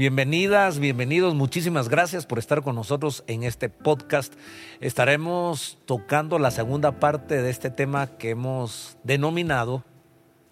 Bienvenidas, bienvenidos, muchísimas gracias por estar con nosotros en este podcast. Estaremos tocando la segunda parte de este tema que hemos denominado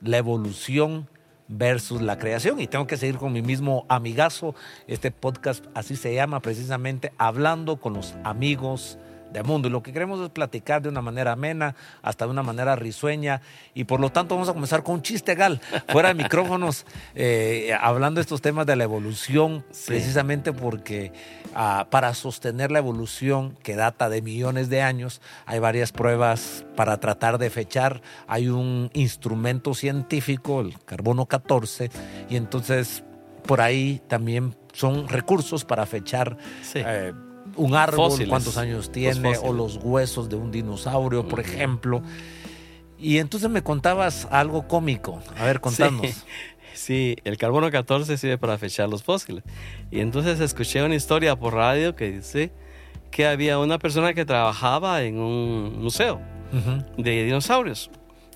la evolución versus la creación. Y tengo que seguir con mi mismo amigazo. Este podcast así se llama precisamente, hablando con los amigos de mundo. Y lo que queremos es platicar de una manera amena, hasta de una manera risueña. Y por lo tanto vamos a comenzar con un chiste gal, fuera de micrófonos, eh, hablando de estos temas de la evolución, precisamente porque ah, para sostener la evolución que data de millones de años, hay varias pruebas para tratar de fechar. Hay un instrumento científico, el carbono 14, y entonces por ahí también son recursos para fechar. Eh, un árbol, cuántos años tiene, o los huesos de un dinosaurio, por ejemplo. Y entonces me contabas algo cómico. A ver, contanos. Sí. el carbono 14 sirve para fechar los fósiles. Y entonces escuché una historia por radio que dice que había una persona que trabajaba en un museo de dinosaurios.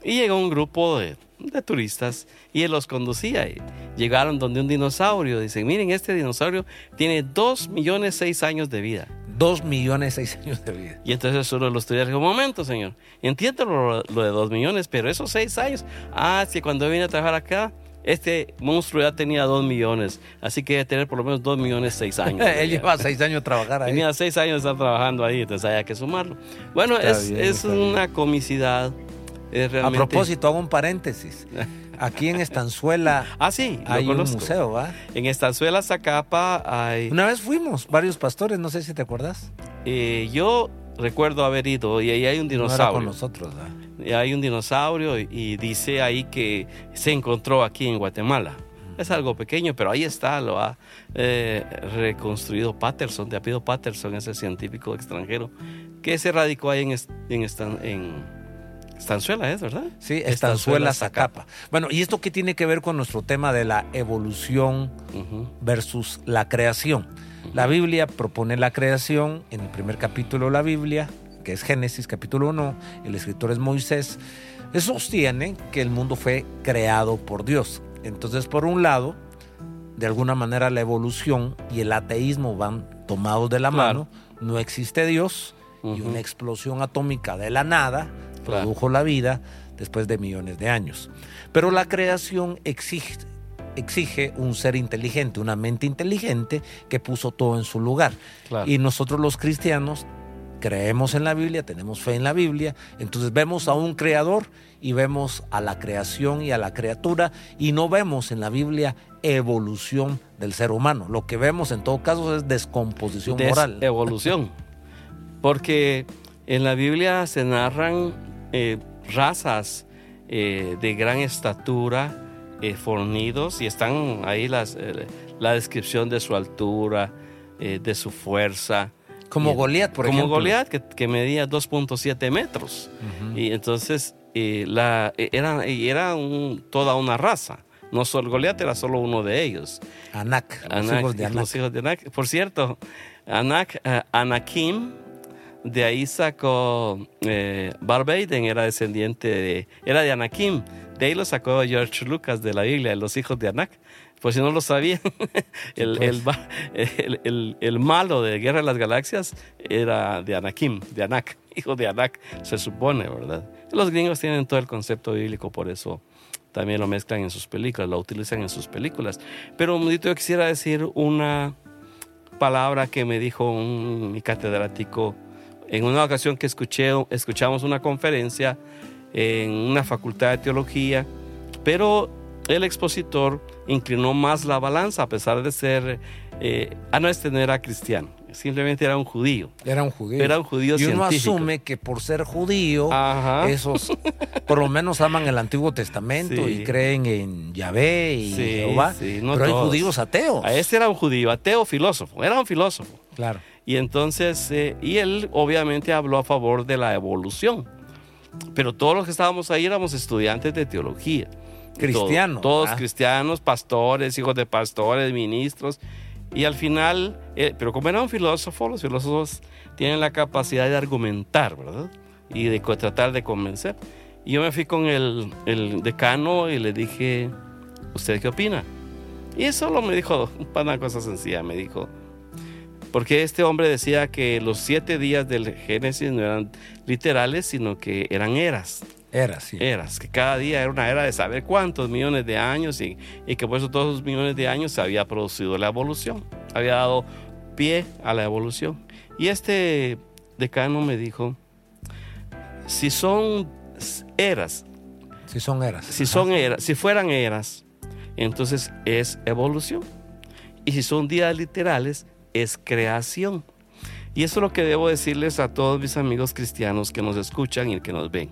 Y llegó un grupo de, de, turistas y él los conducía. Llegaron donde un dinosaurio. Dicen, miren, este dinosaurio tiene 2 millones 6 años de vida. 2 millones 6 años de vida. Y entonces uno de los estudiantes dijo, un momento, señor, entiendo lo, de 2 millones, pero esos 6 años, ah, cuando vine a trabajar acá, este monstruo ya tenía 2 millones, así que debe tener por lo menos 2 millones 6 años. Él lleva 6 años a trabajar ahí. Tenía 6 años de estar trabajando ahí, entonces hay que sumarlo. Bueno, es, es una comicidad. Es realmente... A propósito, hago un paréntesis. Aquí en Estanzuela ah, sí, hay un museo, ¿va? En Estanzuela, Zacapa, hay... Una vez fuimos, varios pastores, no sé si te acuerdas. Eh, yo recuerdo haber ido y ahí hay un dinosaurio. No con nosotros, ¿va? Y hay un dinosaurio y, dice ahí que se encontró aquí en Guatemala. Es algo pequeño, pero ahí está, lo ha eh, reconstruido Patterson, de apellido Patterson, ese científico extranjero, que se radicó ahí en, en, en Estanzuela es, ¿verdad? Sí, Estanzuela, Zacapa. Bueno, ¿y esto qué tiene que ver con nuestro tema de la evolución versus la creación? La Biblia propone la creación en el primer capítulo de la Biblia, que es Génesis capítulo 1, el escritor es Moisés, sostiene que el mundo fue creado por Dios. Entonces, por un lado, de alguna manera la evolución y el ateísmo van tomados de la mano, no existe Dios y una explosión atómica de la nada produjo la vida después de millones de años. Pero la creación exige, exige un ser inteligente, una mente inteligente que puso todo en su lugar. Y nosotros los cristianos creemos en la Biblia, tenemos fe en la Biblia, entonces vemos a un creador y vemos a la creación y a la criatura y no vemos en la Biblia evolución del ser humano. Lo que vemos en todo caso es descomposición moral. Evolución. Porque en la Biblia se narran eh, razas eh, de gran estatura, eh, fornidos, y están ahí las, la descripción de su altura, de su fuerza. Como Goliat, por ejemplo. Como Goliat, que, medía 2.7 metros. Y entonces la, era, era toda una raza. No solo Goliat era solo uno de ellos. Anak, los, hijos, de Anak. los hijos de Anak. Por cierto, Anak, Anakim de ahí sacó eh, Barbaden, era descendiente de, era de Anakim. De ahí lo sacó George Lucas de la Biblia, los hijos de Anak. Pues si no lo sabían, el, el, el, malo de Guerra de las Galaxias era de Anakim, de Anak, hijo de Anak, se supone, ¿verdad? Los gringos tienen todo el concepto bíblico, por eso también lo mezclan en sus películas, lo utilizan en sus películas. Pero yo quisiera decir una palabra que me dijo un, mi catedrático en una ocasión que escuché, escuchamos una conferencia en una facultad de teología, pero el expositor inclinó más la balanza a pesar de ser, eh, ah, no, este no era cristiano, simplemente era un judío. Era un judío. Era un judío Y uno asume que por ser judío, esos por lo menos aman el Antiguo Testamento y creen en Yahvé y Jehová. pero hay judíos ateos. A este era un judío, ateo filósofo, era un filósofo. Claro. Y entonces, eh, y él obviamente habló a favor de la evolución. Pero todos los que estábamos ahí éramos estudiantes de teología. Cristianos. todos cristianos, pastores, hijos de pastores, ministros. Y al final, eh, pero como era un filósofo, los filósofos tienen la capacidad de argumentar, ¿verdad? Y de tratar de convencer. Y yo me fui con el, el decano y le dije, ¿usted qué opina? Y eso solo me dijo una cosa sencilla, me dijo, porque este hombre decía que los siete días del Génesis no eran literales, sino que eran eras. Eras, sí. Eras, que cada día era una era de saber cuántos millones de años y, y que por eso todos esos millones de años se había producido la evolución, había dado pie a la evolución. Y este decano me dijo, si son eras, si son eras, si son eras, si fueran eras, entonces es evolución. Y si son días literales, es creación. Y eso es lo que debo decirles a todos mis amigos cristianos que nos escuchan y que nos ven.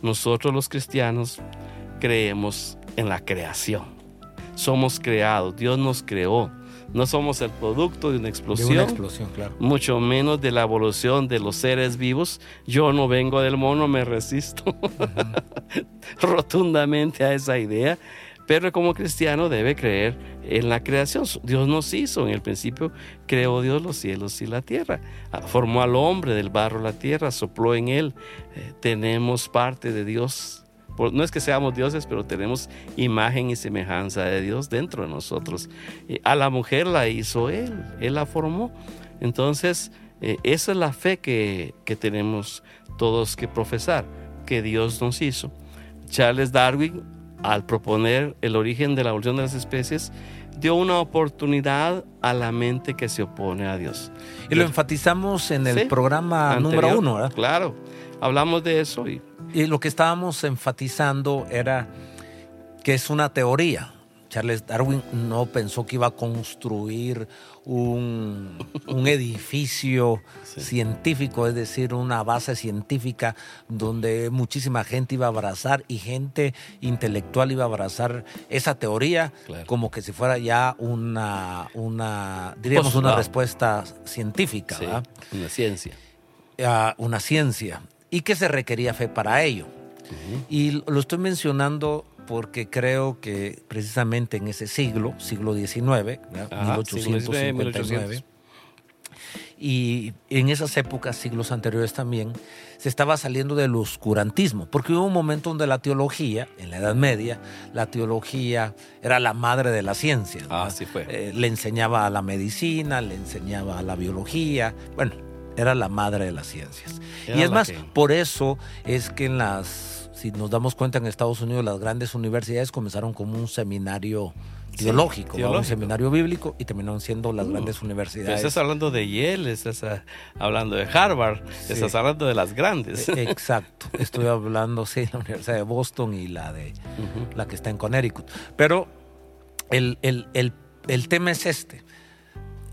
Nosotros los cristianos creemos en la creación. Somos creados, Dios nos creó. No somos el producto de una explosión, de una explosión claro. mucho menos de la evolución de los seres vivos. Yo no vengo del mono, me resisto rotundamente a esa idea. Pero como cristiano debe creer en la creación. Dios nos hizo, en el principio creó Dios los cielos y la tierra. Ah, formó al hombre del barro la tierra, sopló en él. Eh, tenemos parte de Dios. No es que seamos dioses, pero tenemos imagen y semejanza de Dios dentro de nosotros. A la mujer la hizo Él, Él la formó. Entonces, eh, esa es la fe que, que tenemos todos que profesar, que Dios nos hizo. Charles Darwin al proponer el origen de la evolución de las especies, dio una oportunidad a la mente que se opone a Dios. Y lo enfatizamos en el programa número uno, ¿verdad? Claro, hablamos de eso. Y... y lo que estábamos enfatizando era que es una teoría, Charles Darwin no pensó que iba a construir un, edificio científico, es decir, una base científica donde muchísima gente iba a abrazar y gente intelectual iba a abrazar esa teoría como que si fuera ya una, una diríamos, una respuesta científica. una ciencia. Ah, una ciencia. Y que se requería fe para ello. Y lo estoy mencionando porque creo que precisamente en ese siglo, siglo XIX, 1859, y en esas épocas, siglos anteriores también, se estaba saliendo del oscurantismo, porque hubo un momento donde la teología, en la Edad Media, la teología era la madre de la ciencia. Ah, fue. Eh, le enseñaba a la medicina, le enseñaba a la biología, bueno, era la madre de las ciencias. y es más, por eso es que en las si nos damos cuenta en Estados Unidos las grandes universidades comenzaron como un seminario teológico, un seminario bíblico y terminaron siendo las uh, grandes universidades. Estás hablando de Yale, estás ah, hablando de Harvard, estás hablando de las grandes. E, exacto, estoy hablando, sí, de la Universidad de Boston y la de la que está en Connecticut. Pero el, el, tema es este.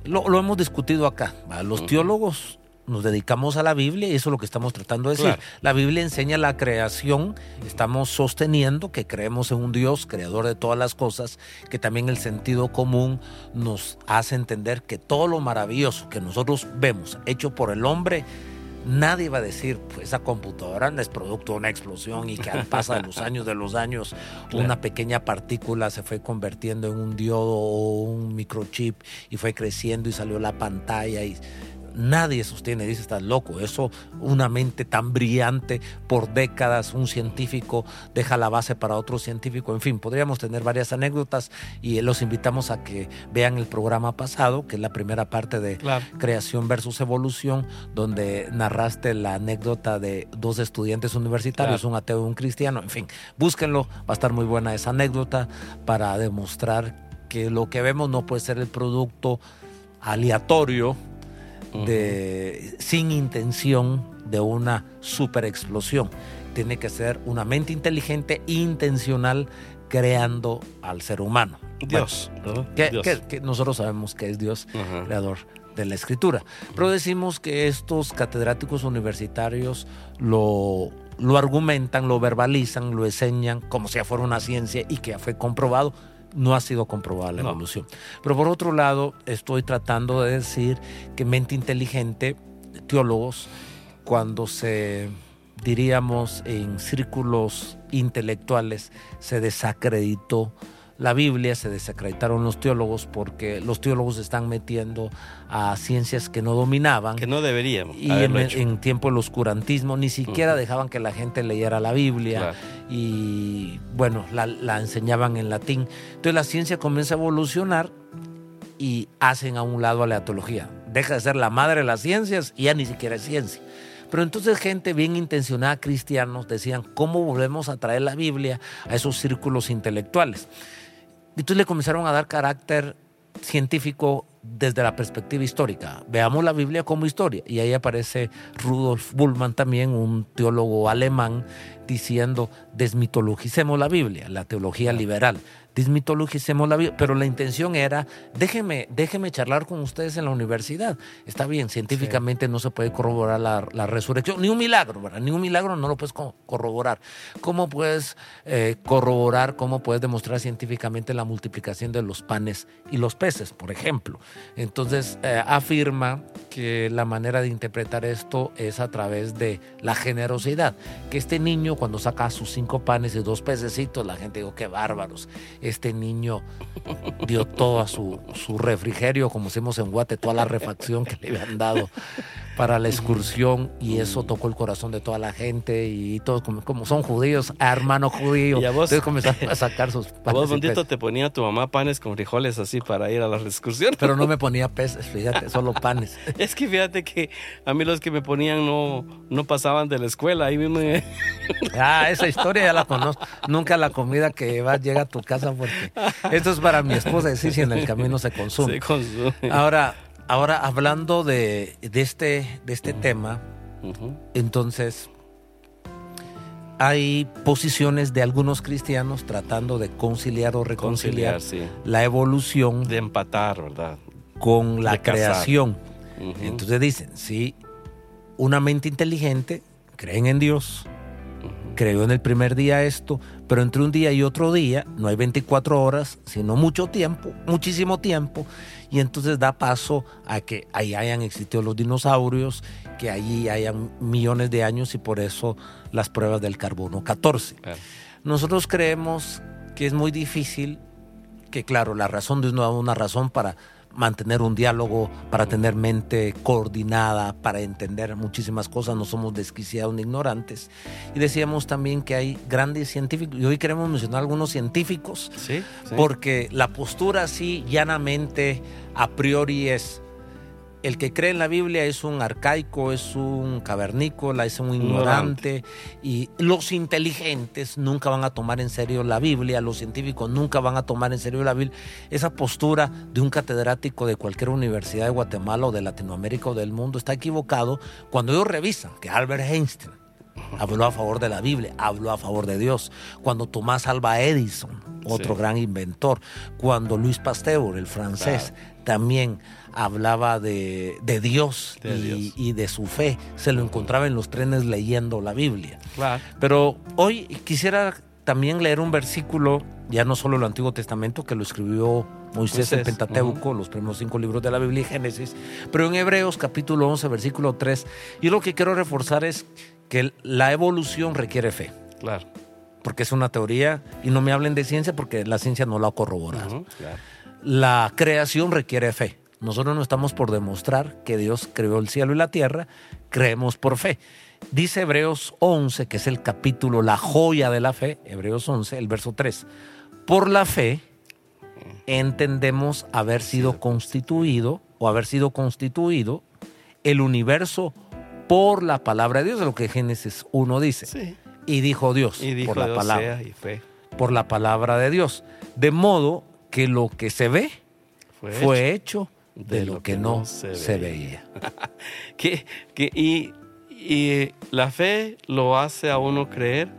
Lo, lo, hemos discutido acá. Los teólogos nos dedicamos a la Biblia y eso es lo que estamos tratando de decir. La Biblia enseña la creación, estamos sosteniendo que creemos en un Dios creador de todas las cosas, que también el sentido común nos hace entender que todo lo maravilloso que nosotros vemos hecho por el hombre, nadie va a decir, pues esa computadora no es producto de una explosión y que al pasar de los años de los años una pequeña partícula se fue convirtiendo en un diodo o un microchip y fue creciendo y salió la pantalla y nadie sostiene, dice, estás loco. Eso, una mente tan brillante por décadas, un científico deja la base para otro científico. En fin, podríamos tener varias anécdotas y los invitamos a que vean el programa pasado, que es la primera parte de creación versus evolución, donde narraste la anécdota de dos estudiantes universitarios, un ateo y un cristiano. En fin, búsquenlo, va a estar muy buena esa anécdota para demostrar que lo que vemos no puede ser el producto aleatorio de, sin intención de una super explosión. Tiene que ser una mente inteligente e intencional creando al ser humano. Dios. que, nosotros sabemos que es Dios, creador de la escritura. Pero decimos que estos catedráticos universitarios lo, lo argumentan, lo verbalizan, lo enseñan como si fuera una ciencia y que ya fue comprobado no ha sido comprobada la evolución. Pero por otro lado, estoy tratando de decir que mente inteligente, teólogos, cuando se, diríamos, en círculos intelectuales, se desacreditó la Biblia, se desacreditaron los teólogos porque los teólogos están metiendo a ciencias que no dominaban. Que no deberíamos. Y en, tiempo del oscurantismo ni siquiera dejaban que la gente leyera la Biblia y bueno, la, la enseñaban en latín. Entonces la ciencia comienza a evolucionar y hacen a un lado a la teología. Deja de ser la madre de las ciencias y ya ni siquiera es ciencia. Pero entonces gente bien intencionada, cristianos, decían, ¿cómo volvemos a traer la Biblia a esos círculos intelectuales? Y entonces le comenzaron a dar carácter científico desde la perspectiva histórica. Veamos la Biblia como historia. Y ahí aparece Rudolf Bullmann también, un teólogo alemán, diciendo, desmitologicemos la Biblia, la teología liberal desmitologicemos la vida, pero la intención era, déjenme, déjenme charlar con ustedes en la universidad. Está bien, científicamente no se puede corroborar la, resurrección, ni un milagro, ¿verdad? Ni un milagro no lo puedes corroborar. ¿Cómo puedes eh, corroborar, cómo puedes demostrar científicamente la multiplicación de los panes y los peces, por ejemplo? Entonces, eh, afirma que la manera de interpretar esto es a través de la generosidad, que este niño cuando saca sus cinco panes y dos pececitos, la gente dijo, qué bárbaros este niño dio todo a su, su refrigerio, como decimos en Guate, toda la refacción que le habían dado para la excursión y eso tocó el corazón de toda la gente y todos como, son judíos, hermano judío, y a vos, entonces comenzaron a sacar sus panes. A vos, bendito, te ponía tu mamá panes con frijoles así para ir a la excursión. Pero no me ponía peces, fíjate, solo panes. es que fíjate que a mí los que me ponían no, no pasaban de la escuela, ahí mismo. Ah, esa historia ya la conozco. Nunca la comida que va llega a tu casa porque esto es para mi esposa decir si en el camino se consume. Se consume. Ahora, Ahora, hablando de, este, de este tema, entonces hay posiciones de algunos cristianos tratando de conciliar o reconciliar la evolución. De empatar, ¿verdad? Con la creación. Entonces dicen, si una mente inteligente creen en Dios, creyó en el primer día esto, pero entre un día y otro día no hay 24 horas, sino mucho tiempo, muchísimo tiempo, y entonces da paso a que ahí hayan existido los dinosaurios, que allí hayan millones de años y por eso las pruebas del carbono 14. Nosotros creemos que es muy difícil, que claro, la razón de una, una razón para mantener un diálogo, para tener mente coordinada, para entender muchísimas cosas, no somos desquiciados ni ignorantes. Y decíamos también que hay grandes científicos, y hoy queremos mencionar algunos científicos, porque la postura así llanamente a priori es el que cree en la Biblia es un arcaico, es un cavernícola, es un ignorante. Y los inteligentes nunca van a tomar en serio la Biblia, los científicos nunca van a tomar en serio la Biblia. Esa postura de un catedrático de cualquier universidad de Guatemala o de Latinoamérica o del mundo está equivocado cuando ellos revisan que Albert Einstein habló a favor de la Biblia, habló a favor de Dios. Cuando Tomás Alba Edison, otro gran inventor, cuando Luis Pasteur, el francés, también hablaba de, Dios, y, de su fe. Se lo encontraba en los trenes leyendo la Biblia. Pero hoy quisiera también leer un versículo, ya no solo el Antiguo Testamento, que lo escribió Moisés, el Pentateuco, los primeros cinco libros de la Biblia y Génesis, pero en Hebreos capítulo 11, versículo 3. Y lo que quiero reforzar es que la evolución requiere fe. Claro. Porque es una teoría, y no me hablen de ciencia porque la ciencia no la ha corroborado. La creación requiere fe. Nosotros no estamos por demostrar que Dios creó el cielo y la tierra, creemos por fe. Dice Hebreos 11, que es el capítulo, la joya de la fe, Hebreos 11, el verso 3. Por la fe entendemos haber sido constituido o haber sido constituido el universo por la palabra de Dios, es lo que Génesis 1 dice. Y dijo Dios por la palabra. Por la palabra de Dios. De modo que lo que se ve fue, hecho de, lo, que, no se, veía. que, y, la fe lo hace a uno creer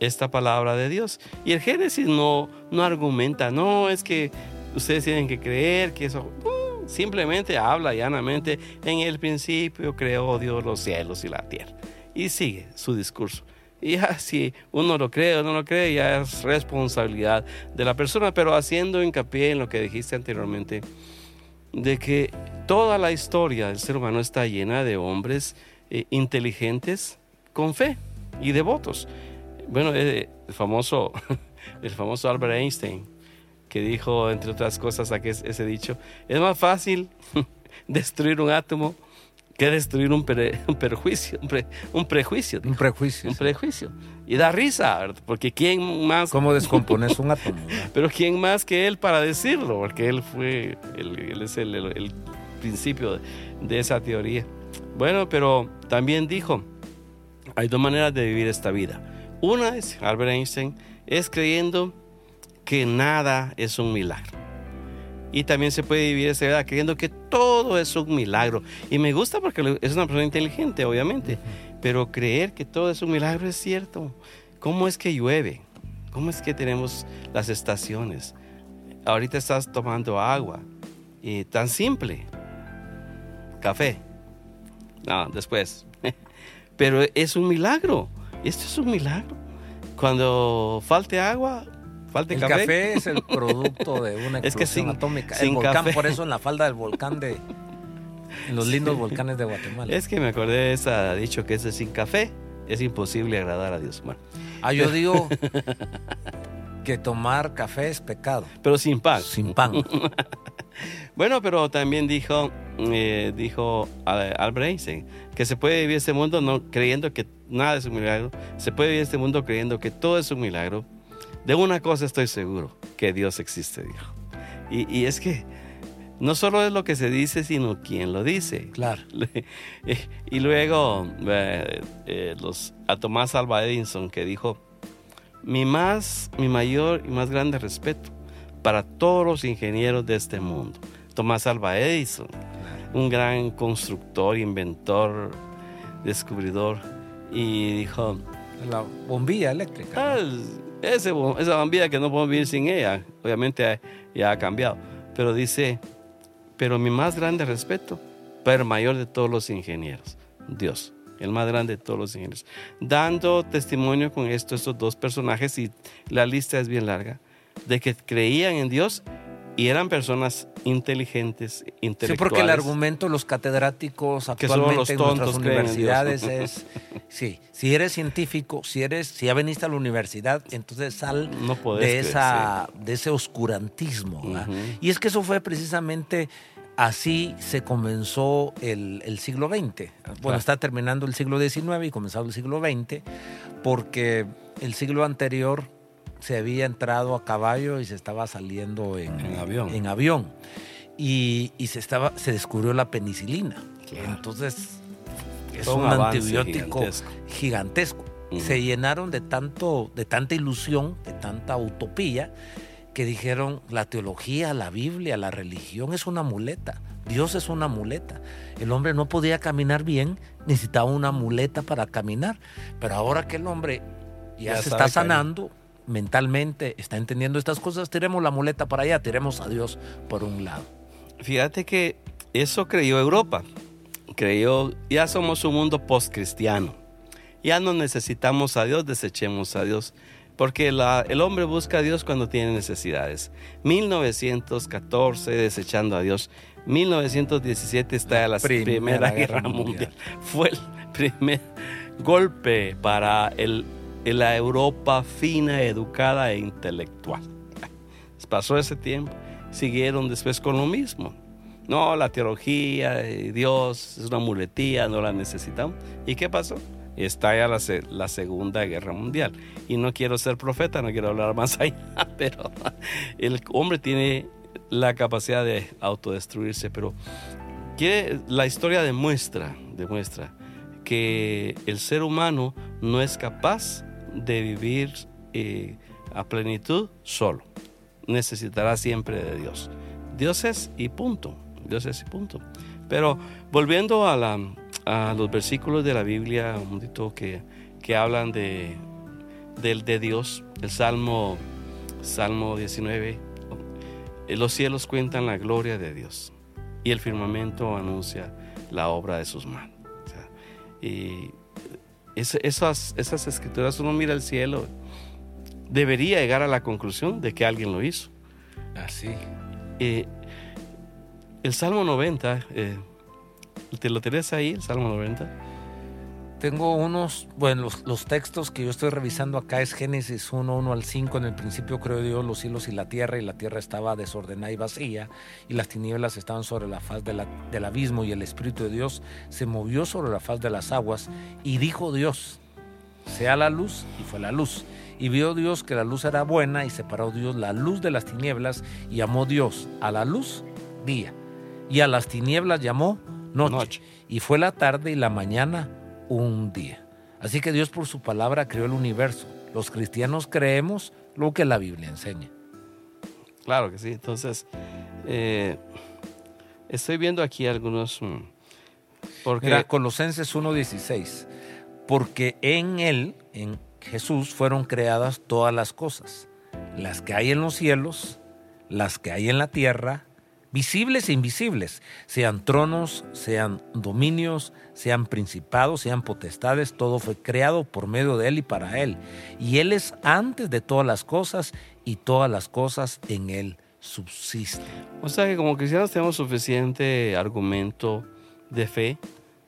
esta palabra de Dios. Y el Génesis no, no argumenta, no, es que ustedes tienen que creer que eso... Uh, simplemente habla llanamente, en el principio creó Dios los cielos y la tierra. Y sigue su discurso. Y ya si uno lo cree o no lo cree, ya es responsabilidad de la persona, pero haciendo hincapié en lo que dijiste anteriormente, de que toda la historia del ser humano está llena de hombres eh, inteligentes con fe y devotos. Bueno, eh, el famoso, el famoso Albert Einstein que dijo, entre otras cosas, aquí ese dicho, es más fácil destruir un átomo que destruir un, perjuicio, un, prejuicio. Un prejuicio. Un prejuicio. Y da risa, porque ¿quién más? ¿Cómo descompones un átomo? Pero ¿quién más que él para decirlo? Porque él fue, él, es el, principio de esa teoría. Bueno, pero también dijo, hay dos maneras de vivir esta vida. Una es, Albert Einstein, es creyendo que nada es un milagro. Y también se puede vivir esa vida creyendo que todo es un milagro. Y me gusta porque es una persona inteligente, obviamente. Pero creer que todo es un milagro es cierto. ¿Cómo es que llueve? ¿Cómo es que tenemos las estaciones? Ahorita estás tomando agua. Y tan simple. Café. No, después. Pero es un milagro. Esto es un milagro. Cuando falte agua, el café. es el producto de una explosión atómica. el volcán, por eso en la falda del volcán de en los lindos volcanes de Guatemala. Es que me acordé de esa dicho que es sin café es imposible agradar a Dios. Bueno. Ah, yo digo que tomar café es pecado. Pero sin pan. Sin pan. bueno, pero también dijo, eh, dijo Albert Einstein que se puede vivir este mundo no creyendo que nada es un milagro. Se puede vivir este mundo creyendo que todo es un milagro de una cosa estoy seguro, que Dios existe, dijo. Y, es que no solo es lo que se dice, sino quién lo dice. Claro. Y luego eh, eh, los, a Tomás Alba Edison que dijo, mi más, mi mayor y más grande respeto para todos los ingenieros de este mundo. Tomás Alba Edison, un gran constructor, inventor, descubridor, y dijo... La bombilla eléctrica. Ah, esa bombilla que no podemos vivir sin ella, obviamente ya ha cambiado. Pero dice, pero mi más grande respeto para el mayor de todos los ingenieros, Dios, el más grande de todos los ingenieros. Dando testimonio con esto, estos dos personajes, y la lista es bien larga, de que creían en Dios y eran personas inteligentes, intelectuales. Sí, porque el argumento los catedráticos actualmente en nuestras universidades es, sí, si eres científico, si eres, si ya veniste a la universidad, entonces sal de esa, de ese oscurantismo. Y es que eso fue precisamente así se comenzó el, siglo XX. Bueno, está terminando el siglo XIX y comenzado el siglo XX, porque el siglo anterior se había entrado a caballo y se estaba saliendo en, avión. En avión. Y, se, estaba, se descubrió la penicilina. Entonces, es un, antibiótico gigantesco. Se llenaron de, tanto, de tanta ilusión, de tanta utopía, que dijeron la teología, la Biblia, la religión es una muleta. Dios es una muleta. El hombre no podía caminar bien, necesitaba una muleta para caminar. Pero ahora que el hombre ya, se está sanando, mentalmente está entendiendo estas cosas, tiremos la muleta para allá, tiremos a Dios por un lado. Fíjate que eso creyó Europa. Creyó, ya somos un mundo post-cristiano. Ya no necesitamos a Dios, desechemos a Dios. Porque el hombre busca a Dios cuando tiene necesidades. 1914 desechando a Dios. 1917 está la, Primera, Guerra, mundial. Fue el primer golpe para el en la Europa fina, educada e intelectual. Pasó ese tiempo, siguieron después con lo mismo. No, la teología, Dios es una muletía, no la necesitamos. ¿Y qué pasó? Estalla la, la Segunda Guerra Mundial. Y no quiero ser profeta, no quiero hablar más allá, pero el hombre tiene la capacidad de autodestruirse, pero la historia demuestra, demuestra que el ser humano no es capaz de vivir eh, a plenitud solo. Necesitará siempre de Dios. Dios es y punto. Dios es y punto. Pero volviendo a, los versículos de la Biblia, un que, que hablan de, de Dios, el Salmo, Salmo 19, eh, los cielos cuentan la gloria de Dios y el firmamento anuncia la obra de sus manos. Esas, esas escrituras, uno mira al cielo, debería llegar a la conclusión de que alguien lo hizo. Así. Eh, el Salmo 90, eh, ¿te lo tenés ahí, el Salmo 90? Tengo unos, bueno, los, los, textos que yo estoy revisando acá es Génesis 1, 1 al 5. En el principio creó Dios los cielos y la tierra, y la tierra estaba desordenada y vacía, y las tinieblas estaban sobre la faz de la, del abismo, y el Espíritu de Dios se movió sobre la faz de las aguas, y dijo Dios, sea la luz, y fue la luz. Y vio Dios que la luz era buena, y separó Dios la luz de las tinieblas, y llamó Dios a la luz día, y a las tinieblas llamó noche. noche. Y fue la tarde y la mañana un día. Así que Dios por su palabra creó el universo. Los cristianos creemos lo que la Biblia enseña. Claro que sí. Entonces, eh, estoy viendo aquí algunos... Mm, porque... Mira, Colosenses 1.16. Porque en Él, en Jesús, fueron creadas todas las cosas. Las que hay en los cielos, las que hay en la tierra, visibles e invisibles, sean tronos, sean dominios, sean principados, sean potestades, todo fue creado por medio de Él y para Él. Y Él es antes de todas las cosas y todas las cosas en Él subsisten. O sea que como cristianos tenemos suficiente argumento de fe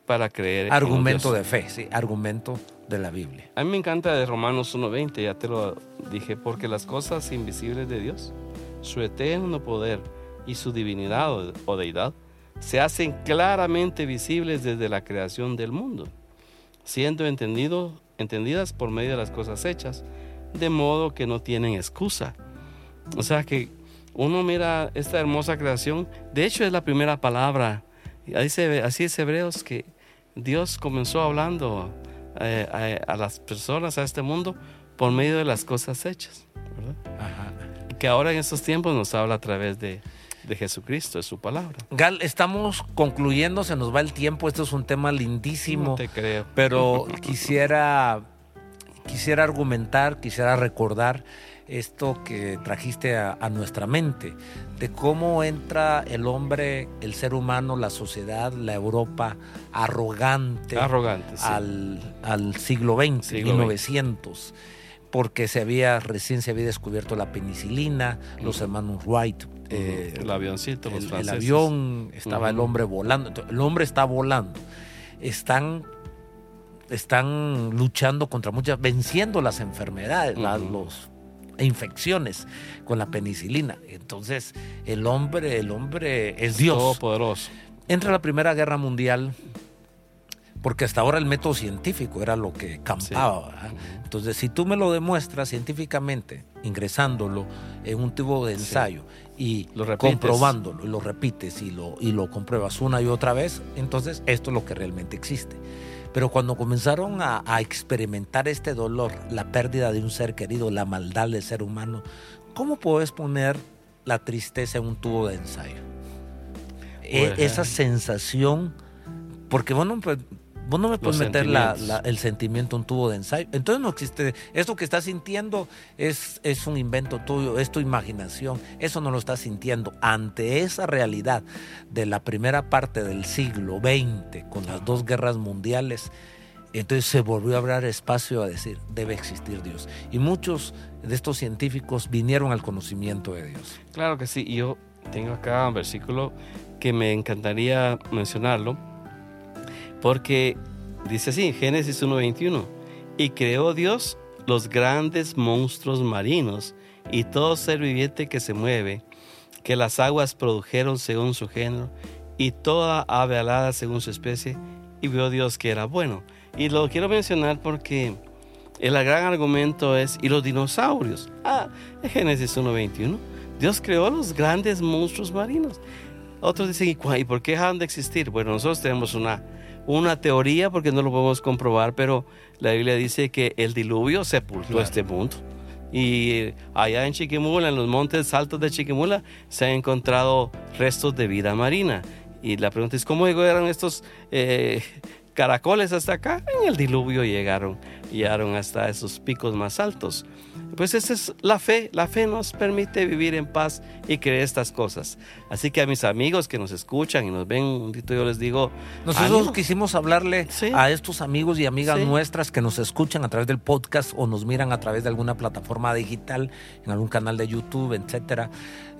para creer. Argumento de fe, sí, argumento de la Biblia. A mí me encanta de Romanos 1.20, ya te lo dije, porque las cosas invisibles de Dios, su eterno poder, y su divinidad o deidad se hacen claramente visibles desde la creación del mundo, siendo entendido, entendidas por medio de las cosas hechas, de modo que no tienen excusa. O sea que uno mira esta hermosa creación, de hecho es la primera palabra, así es Hebreos que Dios comenzó hablando eh, a, las personas, a este mundo, por medio de las cosas hechas. Que ahora en estos tiempos nos habla a través de, de Jesucristo, es su palabra. Gal, estamos concluyendo, se nos va el tiempo, esto es un tema lindísimo. te creo. Pero quisiera, quisiera argumentar, quisiera recordar esto que trajiste a, nuestra mente, de cómo entra el hombre, el ser humano, la sociedad, la Europa arrogante, arrogante al, al, siglo XX, 1900 porque se había recién se había descubierto la penicilina, los hermanos Wright eh, el avioncito, los el, el avión, estaba el hombre volando. El hombre está volando. Están, están luchando contra muchas, venciendo las enfermedades, las los infecciones con la penicilina. Entonces, el hombre, el hombre es Dios. Todopoderoso. Entra la Primera Guerra Mundial, porque hasta ahora el método científico era lo que campaba. Entonces, si tú me lo demuestras científicamente, ingresándolo en un tipo de ensayo y comprobándolo y lo repites y lo, y lo compruebas una y otra vez, entonces esto es lo que realmente existe. Pero cuando comenzaron a, experimentar este dolor, la pérdida de un ser querido, la maldad del ser humano, ¿cómo puedes poner la tristeza en un tubo de ensayo? E, pues, esa sensación, porque bueno, pues, Vos no me puedes meter el sentimiento en un tubo de ensayo. Entonces no existe. Esto que estás sintiendo es, es un invento tuyo, es tu imaginación. Eso no lo estás sintiendo. Ante esa realidad de la primera parte del siglo XX, con las dos guerras mundiales, entonces se volvió a abrir espacio a decir, debe existir Dios. Y muchos de estos científicos vinieron al conocimiento de Dios. Claro que sí. Yo tengo acá un versículo que me encantaría mencionarlo porque dice así, Génesis 1.21, y creó Dios los grandes monstruos marinos y todo ser viviente que se mueve, que las aguas produjeron según su género, y toda ave alada según su especie, y vio Dios que era bueno. Y lo quiero mencionar porque el gran argumento es, ¿y los dinosaurios? Ah, en Génesis 1.21, Dios creó los grandes monstruos marinos. Otros dicen, ¿y por qué han de existir? Bueno, nosotros tenemos una una teoría porque no lo podemos comprobar, pero la Biblia dice que el diluvio sepultó este mundo. Y allá en Chiquimula, en los montes altos de Chiquimula, se han encontrado restos de vida marina. Y la pregunta es, ¿cómo llegaron estos eh, caracoles hasta acá? En el diluvio llegaron. Llegaron hasta esos picos más altos. Pues esa es la fe. La fe nos permite vivir en paz y creer estas cosas. Así que a mis amigos que nos escuchan y nos ven, un dito yo les digo. Nosotros ánimo. quisimos hablarle Sí. a estos amigos y amigas Sí. nuestras que nos escuchan a través del podcast o nos miran a través de alguna plataforma digital, en algún canal de YouTube, etcétera,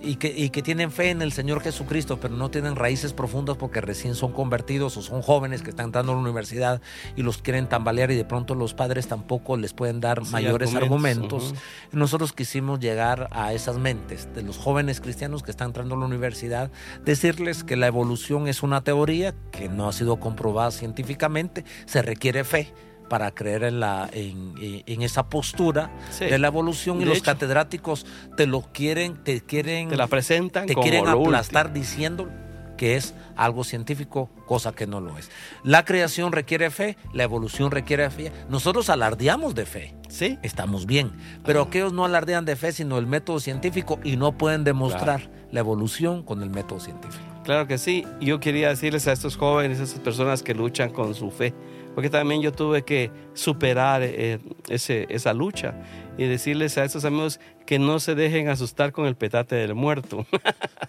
y que, y que tienen fe en el Señor Jesucristo, pero no tienen raíces profundas porque recién son convertidos o son jóvenes que están entrando a la universidad y los quieren tambalear y de pronto los padres tampoco les pueden dar Sí, mayores argumentos, argumentos. Nosotros quisimos llegar a esas mentes de los jóvenes cristianos que están entrando a la universidad, decirles que la evolución es una teoría que no ha sido comprobada científicamente, se requiere fe para creer en, la, en, esa postura Sí. de la evolución y los catedráticos te lo quieren, te quieren, Te la presentan te como quieren aplastar diciendo que es algo científico, cosa que no lo es. La creación requiere fe, la evolución requiere fe. Nosotros alardeamos de fe. Sí. estamos bien. Pero aquellos no alardean de fe, sino el método científico y no pueden demostrar la evolución con el método científico. Claro que sí. Yo quería decirles a estos jóvenes, a estas personas que luchan con su fe, porque también yo tuve que superar eh, ese, esa lucha y decirles a estos amigos que no se dejen asustar con el petate del muerto.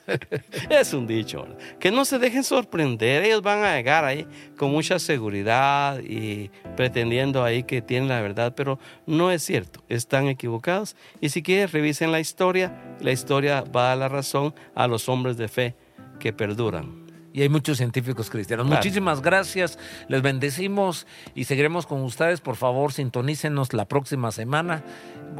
es un dicho. Que no se dejen sorprender. Ellos van a llegar ahí con mucha seguridad y pretendiendo ahí que tienen la verdad, pero no es cierto. Están equivocados. Y si quieren, revisen la historia. La historia va a dar la razón a los hombres de fe que perduran. Y hay muchos científicos cristianos. Claro. Muchísimas gracias. Les bendecimos y seguiremos con ustedes. Por favor, sintonícenos la próxima semana.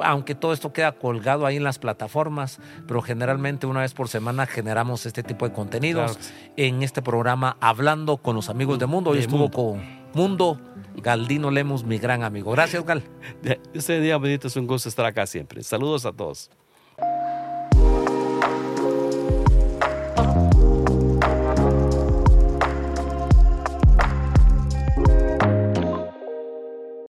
Aunque todo esto queda colgado ahí en las plataformas, pero generalmente una vez por semana generamos este tipo de contenidos Claro en este programa Hablando con los amigos de Mundo. Hoy De estuvo Mundo. con Mundo Galdino Lemos, mi gran amigo. Gracias, Gal. Este día, bendito, es un gusto estar acá siempre. Saludos a todos.